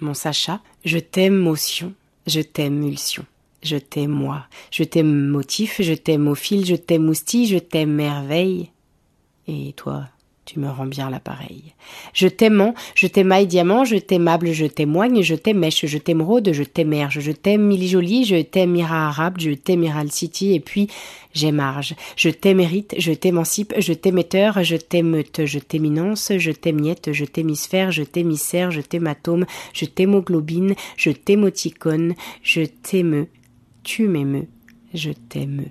Mon Sacha, je t'aime motion, je t'aime mulsion. Je t'aime moi, je t'aime motif, je t'aime au fil, je t'aime moustille, je t'aime merveille. Et toi, tu me rends bien l'appareil. Je t'aimant, je t'aimaille diamant, je t'aimable, je témoigne, je t'aimèche, je t'aimeraude, je t'émerge, je t'aime mille jolie, je t'aime ira arabe, je t'aimeral city, et puis j'émarge. Je t'émérite, je t'émancipe, je t'émetteur, je t'émeute, je t'éminence, je t'émiette, je t'hémisphère, je t'hémisphère, je t'hématome, je t'hémoglobine, je t'hémoticone, je t'émeux, tu m'émeus, je t'aime.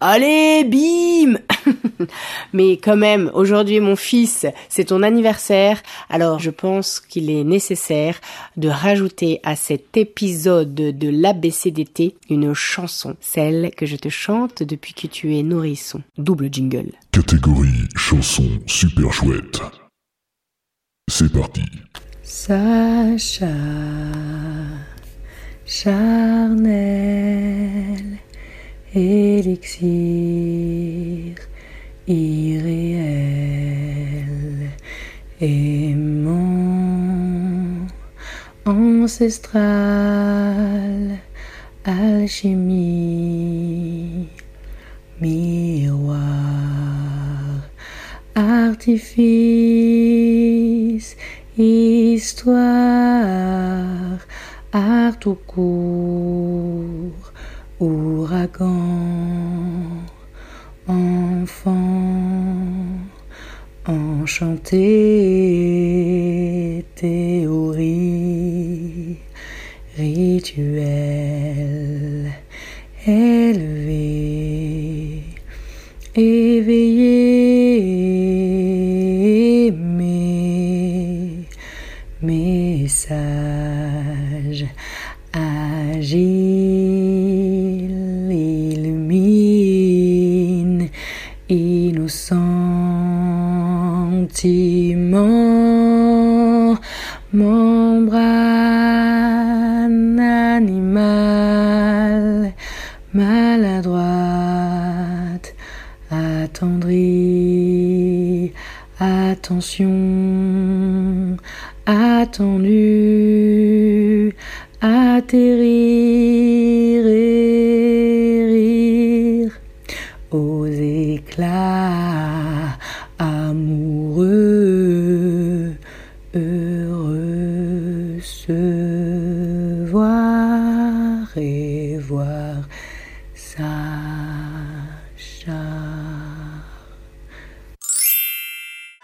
Allez, bim Mais quand même, aujourd'hui mon fils, c'est ton anniversaire, alors je pense qu'il est nécessaire de rajouter à cet épisode de l'ABCDT une chanson, celle que je te chante depuis que tu es nourrisson. Double jingle. Catégorie chanson super chouette. C'est parti. Sacha charnel, élixir irréel, aimant, ancestral, alchimie, miroir, artifice, histoire, art tout court, ouragan, enfant, enchanté, théorie, rituel, élevé, éveillé, aimé, message, innocentiment, membrane animale, maladroite, attendrie, attention, attendu, atterrir